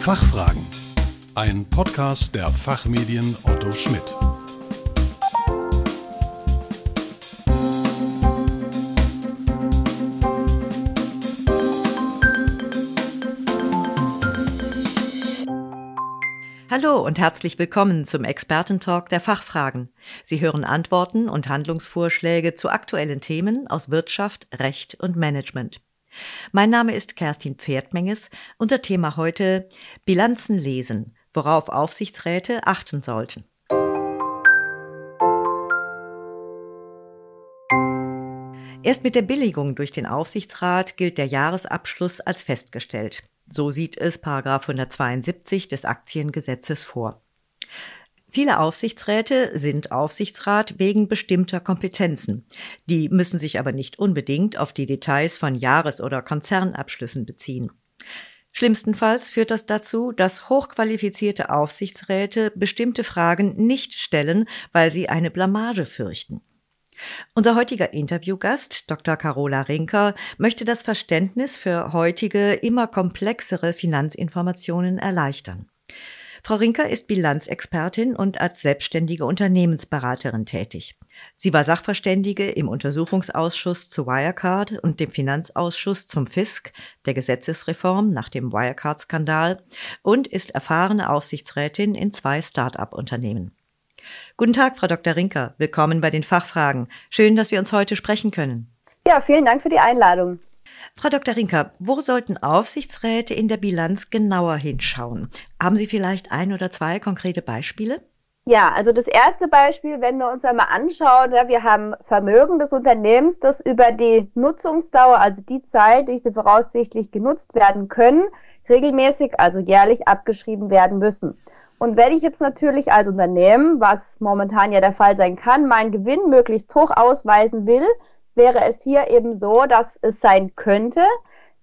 Fachfragen. Ein Podcast der Fachmedien Otto Schmidt. Hallo und herzlich willkommen zum Expertentalk der Fachfragen. Sie hören Antworten und Handlungsvorschläge zu aktuellen Themen aus Wirtschaft, Recht und Management. Mein Name ist Kerstin Pferdmenges. Unser Thema heute Bilanzen lesen, worauf Aufsichtsräte achten sollten. Erst mit der Billigung durch den Aufsichtsrat gilt der Jahresabschluss als festgestellt. So sieht es 172 des Aktiengesetzes vor. Viele Aufsichtsräte sind Aufsichtsrat wegen bestimmter Kompetenzen. Die müssen sich aber nicht unbedingt auf die Details von Jahres- oder Konzernabschlüssen beziehen. Schlimmstenfalls führt das dazu, dass hochqualifizierte Aufsichtsräte bestimmte Fragen nicht stellen, weil sie eine Blamage fürchten. Unser heutiger Interviewgast, Dr. Carola Rinker, möchte das Verständnis für heutige, immer komplexere Finanzinformationen erleichtern. Frau Rinker ist Bilanzexpertin und als selbstständige Unternehmensberaterin tätig. Sie war Sachverständige im Untersuchungsausschuss zu Wirecard und dem Finanzausschuss zum Fisk der Gesetzesreform nach dem Wirecard-Skandal und ist erfahrene Aufsichtsrätin in zwei Start-up-Unternehmen. Guten Tag, Frau Dr. Rinker. Willkommen bei den Fachfragen. Schön, dass wir uns heute sprechen können. Ja, vielen Dank für die Einladung. Frau Dr. Rinker, wo sollten Aufsichtsräte in der Bilanz genauer hinschauen? Haben Sie vielleicht ein oder zwei konkrete Beispiele? Ja, also das erste Beispiel, wenn wir uns einmal anschauen, ja, wir haben Vermögen des Unternehmens, das über die Nutzungsdauer, also die Zeit, die sie voraussichtlich genutzt werden können, regelmäßig, also jährlich abgeschrieben werden müssen. Und wenn ich jetzt natürlich als Unternehmen, was momentan ja der Fall sein kann, meinen Gewinn möglichst hoch ausweisen will, wäre es hier eben so, dass es sein könnte,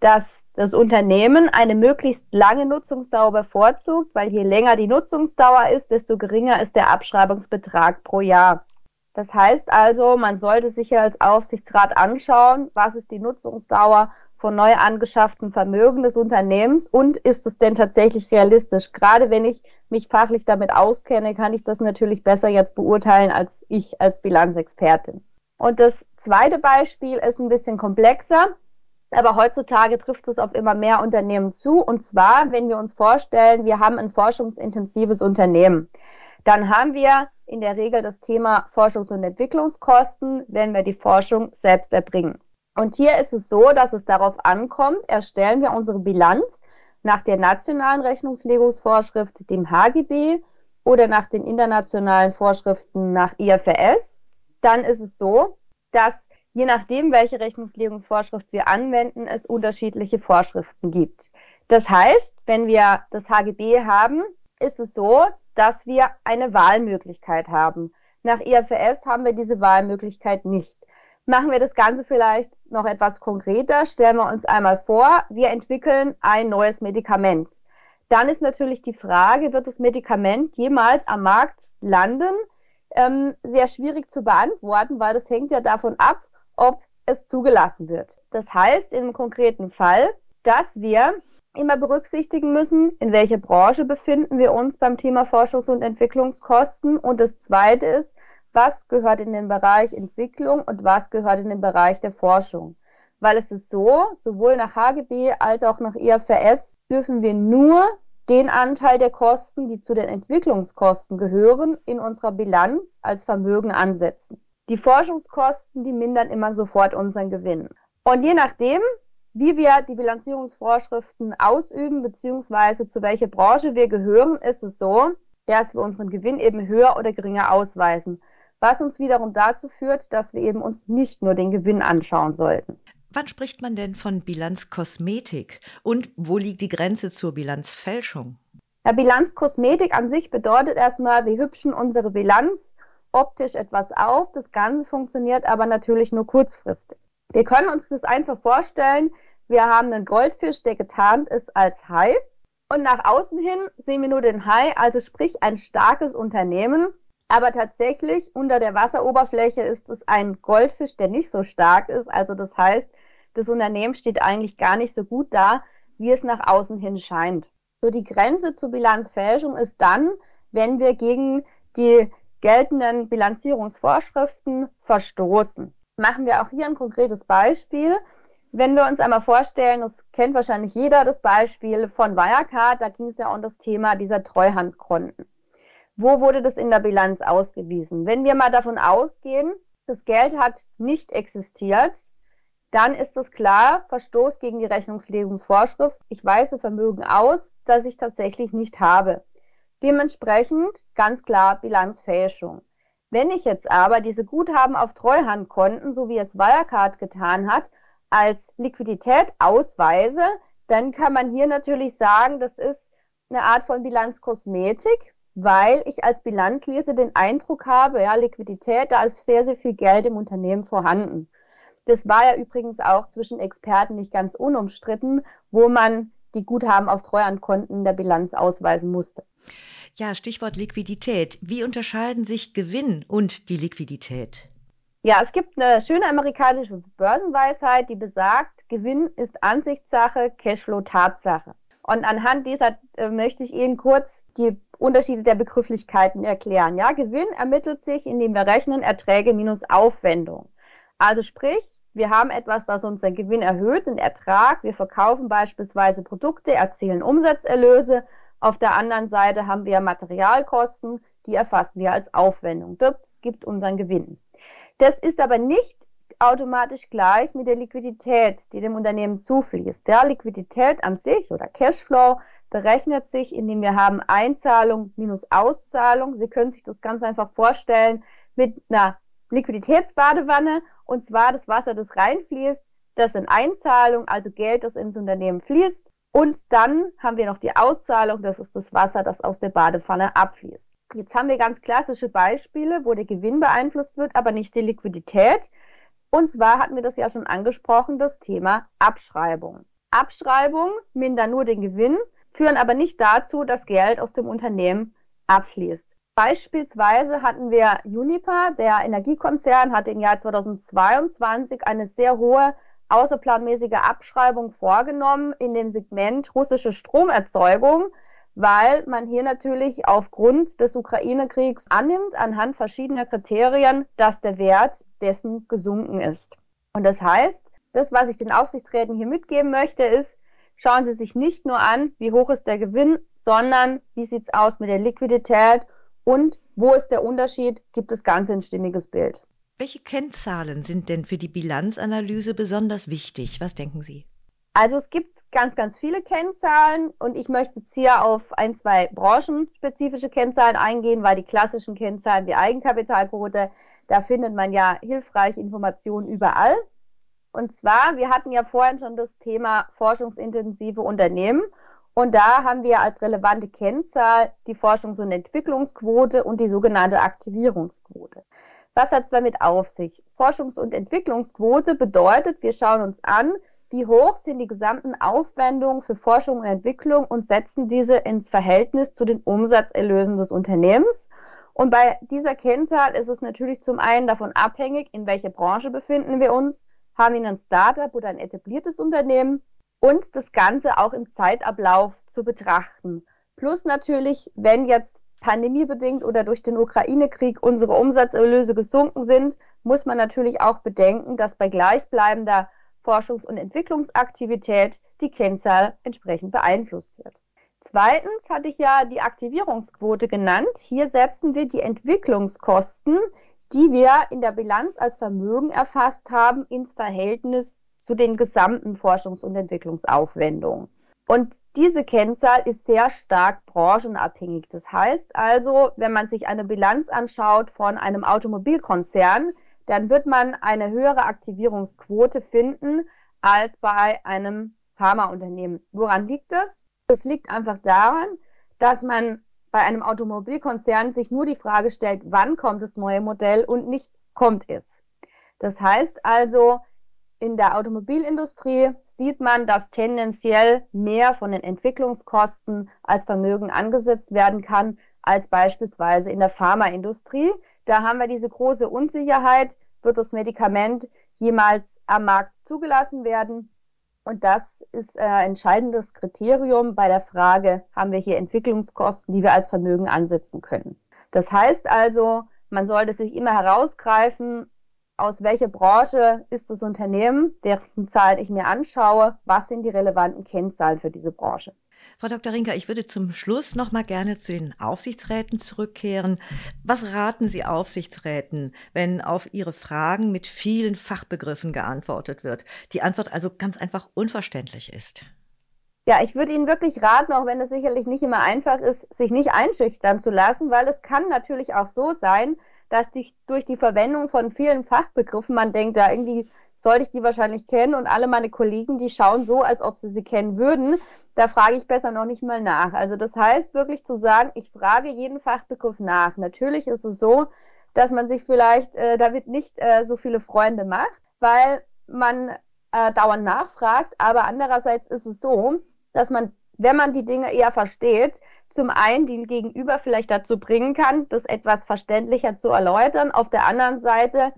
dass das Unternehmen eine möglichst lange Nutzungsdauer bevorzugt, weil je länger die Nutzungsdauer ist, desto geringer ist der Abschreibungsbetrag pro Jahr. Das heißt also, man sollte sich als Aufsichtsrat anschauen, was ist die Nutzungsdauer von neu angeschafften Vermögen des Unternehmens und ist es denn tatsächlich realistisch? Gerade wenn ich mich fachlich damit auskenne, kann ich das natürlich besser jetzt beurteilen als ich als Bilanzexpertin. Und das zweite Beispiel ist ein bisschen komplexer, aber heutzutage trifft es auf immer mehr Unternehmen zu. Und zwar, wenn wir uns vorstellen, wir haben ein forschungsintensives Unternehmen, dann haben wir in der Regel das Thema Forschungs- und Entwicklungskosten, wenn wir die Forschung selbst erbringen. Und hier ist es so, dass es darauf ankommt, erstellen wir unsere Bilanz nach der nationalen Rechnungslegungsvorschrift, dem HGB oder nach den internationalen Vorschriften nach IFRS, dann ist es so, dass je nachdem, welche Rechnungslegungsvorschrift wir anwenden, es unterschiedliche Vorschriften gibt. Das heißt, wenn wir das HGB haben, ist es so, dass wir eine Wahlmöglichkeit haben. Nach IFRS haben wir diese Wahlmöglichkeit nicht. Machen wir das Ganze vielleicht noch etwas konkreter. Stellen wir uns einmal vor, wir entwickeln ein neues Medikament. Dann ist natürlich die Frage, wird das Medikament jemals am Markt landen? Ähm, sehr schwierig zu beantworten, weil das hängt ja davon ab, ob es zugelassen wird. Das heißt im konkreten Fall, dass wir immer berücksichtigen müssen, in welcher Branche befinden wir uns beim Thema Forschungs- und Entwicklungskosten. Und das Zweite ist, was gehört in den Bereich Entwicklung und was gehört in den Bereich der Forschung. Weil es ist so, sowohl nach HGB als auch nach IFRS dürfen wir nur den Anteil der Kosten, die zu den Entwicklungskosten gehören, in unserer Bilanz als Vermögen ansetzen. Die Forschungskosten, die mindern immer sofort unseren Gewinn. Und je nachdem, wie wir die Bilanzierungsvorschriften ausüben, beziehungsweise zu welcher Branche wir gehören, ist es so, dass wir unseren Gewinn eben höher oder geringer ausweisen was uns wiederum dazu führt, dass wir eben uns nicht nur den Gewinn anschauen sollten. Wann spricht man denn von Bilanzkosmetik und wo liegt die Grenze zur Bilanzfälschung? Ja, Bilanzkosmetik an sich bedeutet erstmal, wir hübschen unsere Bilanz optisch etwas auf. Das Ganze funktioniert aber natürlich nur kurzfristig. Wir können uns das einfach vorstellen, wir haben einen Goldfisch, der getarnt ist als Hai. Und nach außen hin sehen wir nur den Hai, also sprich ein starkes Unternehmen, aber tatsächlich unter der Wasseroberfläche ist es ein Goldfisch, der nicht so stark ist. Also das heißt, das Unternehmen steht eigentlich gar nicht so gut da, wie es nach außen hin scheint. So die Grenze zur Bilanzfälschung ist dann, wenn wir gegen die geltenden Bilanzierungsvorschriften verstoßen. Machen wir auch hier ein konkretes Beispiel. Wenn wir uns einmal vorstellen, das kennt wahrscheinlich jeder, das Beispiel von Wirecard, da ging es ja um das Thema dieser Treuhandkonten. Wo wurde das in der Bilanz ausgewiesen? Wenn wir mal davon ausgehen, das Geld hat nicht existiert, dann ist es klar, Verstoß gegen die Rechnungslegungsvorschrift. Ich weise Vermögen aus, das ich tatsächlich nicht habe. Dementsprechend ganz klar Bilanzfälschung. Wenn ich jetzt aber diese Guthaben auf Treuhandkonten, so wie es Wirecard getan hat, als Liquidität ausweise, dann kann man hier natürlich sagen, das ist eine Art von Bilanzkosmetik, weil ich als Bilanzlese den Eindruck habe, ja, Liquidität, da ist sehr, sehr viel Geld im Unternehmen vorhanden. Das war ja übrigens auch zwischen Experten nicht ganz unumstritten, wo man die Guthaben auf Treuhandkonten der Bilanz ausweisen musste. Ja, Stichwort Liquidität. Wie unterscheiden sich Gewinn und die Liquidität? Ja, es gibt eine schöne amerikanische Börsenweisheit, die besagt, Gewinn ist Ansichtssache, Cashflow Tatsache. Und anhand dieser äh, möchte ich Ihnen kurz die Unterschiede der Begrifflichkeiten erklären. Ja, Gewinn ermittelt sich, indem wir rechnen Erträge minus Aufwendung. Also sprich, wir haben etwas, das unseren Gewinn erhöht, den Ertrag. Wir verkaufen beispielsweise Produkte, erzielen Umsatzerlöse. Auf der anderen Seite haben wir Materialkosten, die erfassen wir als Aufwendung. Das gibt unseren Gewinn. Das ist aber nicht automatisch gleich mit der Liquidität, die dem Unternehmen zufließt. Der Liquidität an sich oder Cashflow berechnet sich, indem wir haben Einzahlung minus Auszahlung. Sie können sich das ganz einfach vorstellen mit einer Liquiditätsbadewanne und zwar das Wasser, das reinfließt, das sind Einzahlungen, also Geld, das ins Unternehmen fließt. Und dann haben wir noch die Auszahlung, das ist das Wasser, das aus der Badewanne abfließt. Jetzt haben wir ganz klassische Beispiele, wo der Gewinn beeinflusst wird, aber nicht die Liquidität. Und zwar hatten wir das ja schon angesprochen, das Thema Abschreibung. Abschreibung mindern nur den Gewinn, führen aber nicht dazu, dass Geld aus dem Unternehmen abfließt. Beispielsweise hatten wir Uniper, der Energiekonzern, hatte im Jahr 2022 eine sehr hohe außerplanmäßige Abschreibung vorgenommen in dem Segment russische Stromerzeugung, weil man hier natürlich aufgrund des Ukraine-Kriegs annimmt, anhand verschiedener Kriterien, dass der Wert dessen gesunken ist. Und das heißt, das, was ich den Aufsichtsräten hier mitgeben möchte, ist, schauen Sie sich nicht nur an, wie hoch ist der Gewinn, sondern wie sieht es aus mit der Liquidität und wo ist der Unterschied? Gibt das Ganze ein stimmiges Bild? Welche Kennzahlen sind denn für die Bilanzanalyse besonders wichtig? Was denken Sie? Also es gibt ganz, ganz viele Kennzahlen und ich möchte jetzt hier auf ein, zwei branchenspezifische Kennzahlen eingehen, weil die klassischen Kennzahlen wie Eigenkapitalquote, da findet man ja hilfreiche Informationen überall. Und zwar, wir hatten ja vorhin schon das Thema forschungsintensive Unternehmen und da haben wir als relevante Kennzahl die Forschungs- und Entwicklungsquote und die sogenannte Aktivierungsquote. Was hat es damit auf sich? Forschungs- und Entwicklungsquote bedeutet, wir schauen uns an, wie hoch sind die gesamten Aufwendungen für Forschung und Entwicklung und setzen diese ins Verhältnis zu den Umsatzerlösen des Unternehmens. Und bei dieser Kennzahl ist es natürlich zum einen davon abhängig, in welcher Branche befinden wir uns. Haben wir ein Startup oder ein etabliertes Unternehmen? Und das Ganze auch im Zeitablauf zu betrachten. Plus natürlich, wenn jetzt pandemiebedingt oder durch den Ukraine-Krieg unsere Umsatzerlöse gesunken sind, muss man natürlich auch bedenken, dass bei gleichbleibender Forschungs- und Entwicklungsaktivität die Kennzahl entsprechend beeinflusst wird. Zweitens hatte ich ja die Aktivierungsquote genannt. Hier setzen wir die Entwicklungskosten, die wir in der Bilanz als Vermögen erfasst haben, ins Verhältnis zu den gesamten Forschungs- und Entwicklungsaufwendungen. Und diese Kennzahl ist sehr stark branchenabhängig. Das heißt also, wenn man sich eine Bilanz anschaut von einem Automobilkonzern, dann wird man eine höhere Aktivierungsquote finden als bei einem Pharmaunternehmen. Woran liegt das? Das liegt einfach daran, dass man bei einem Automobilkonzern sich nur die Frage stellt, wann kommt das neue Modell und nicht kommt es. Das heißt also, in der Automobilindustrie sieht man, dass tendenziell mehr von den Entwicklungskosten als Vermögen angesetzt werden kann als beispielsweise in der Pharmaindustrie. Da haben wir diese große Unsicherheit, wird das Medikament jemals am Markt zugelassen werden? Und das ist ein entscheidendes Kriterium bei der Frage, haben wir hier Entwicklungskosten, die wir als Vermögen ansetzen können. Das heißt also, man sollte sich immer herausgreifen, aus welcher Branche ist das Unternehmen, dessen Zahlen ich mir anschaue, was sind die relevanten Kennzahlen für diese Branche. Frau Dr. Rinker, ich würde zum Schluss noch mal gerne zu den Aufsichtsräten zurückkehren. Was raten Sie Aufsichtsräten, wenn auf Ihre Fragen mit vielen Fachbegriffen geantwortet wird? Die Antwort also ganz einfach unverständlich ist. Ja, ich würde Ihnen wirklich raten, auch wenn es sicherlich nicht immer einfach ist, sich nicht einschüchtern zu lassen, weil es kann natürlich auch so sein, dass sich durch die Verwendung von vielen Fachbegriffen man denkt, ja, irgendwie sollte ich die wahrscheinlich kennen und alle meine Kollegen, die schauen so, als ob sie sie kennen würden. Da frage ich besser noch nicht mal nach. Also das heißt wirklich zu sagen, ich frage jeden Fachbegriff nach. Natürlich ist es so, dass man sich vielleicht äh, damit nicht äh, so viele Freunde macht, weil man äh, dauernd nachfragt. Aber andererseits ist es so, dass man, wenn man die Dinge eher versteht, zum einen den Gegenüber vielleicht dazu bringen kann, das etwas verständlicher zu erläutern. Auf der anderen Seite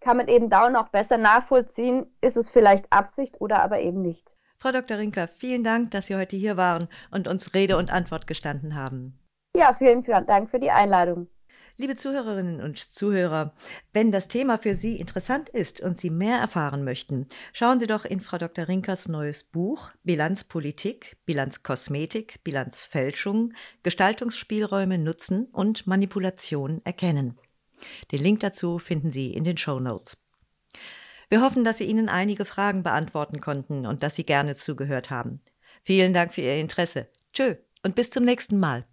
kann man eben da noch besser nachvollziehen, ist es vielleicht Absicht oder aber eben nicht. Frau Dr. Rinker, vielen Dank, dass Sie heute hier waren und uns Rede und Antwort gestanden haben. Ja, vielen, vielen Dank für die Einladung. Liebe Zuhörerinnen und Zuhörer, wenn das Thema für Sie interessant ist und Sie mehr erfahren möchten, schauen Sie doch in Frau Dr. Rinkers neues Buch Bilanzpolitik, Bilanzkosmetik, Bilanzfälschung, Gestaltungsspielräume nutzen und Manipulation erkennen. Den Link dazu finden Sie in den Show Notes. Wir hoffen, dass wir Ihnen einige Fragen beantworten konnten und dass Sie gerne zugehört haben. Vielen Dank für Ihr Interesse. Tschö und bis zum nächsten Mal.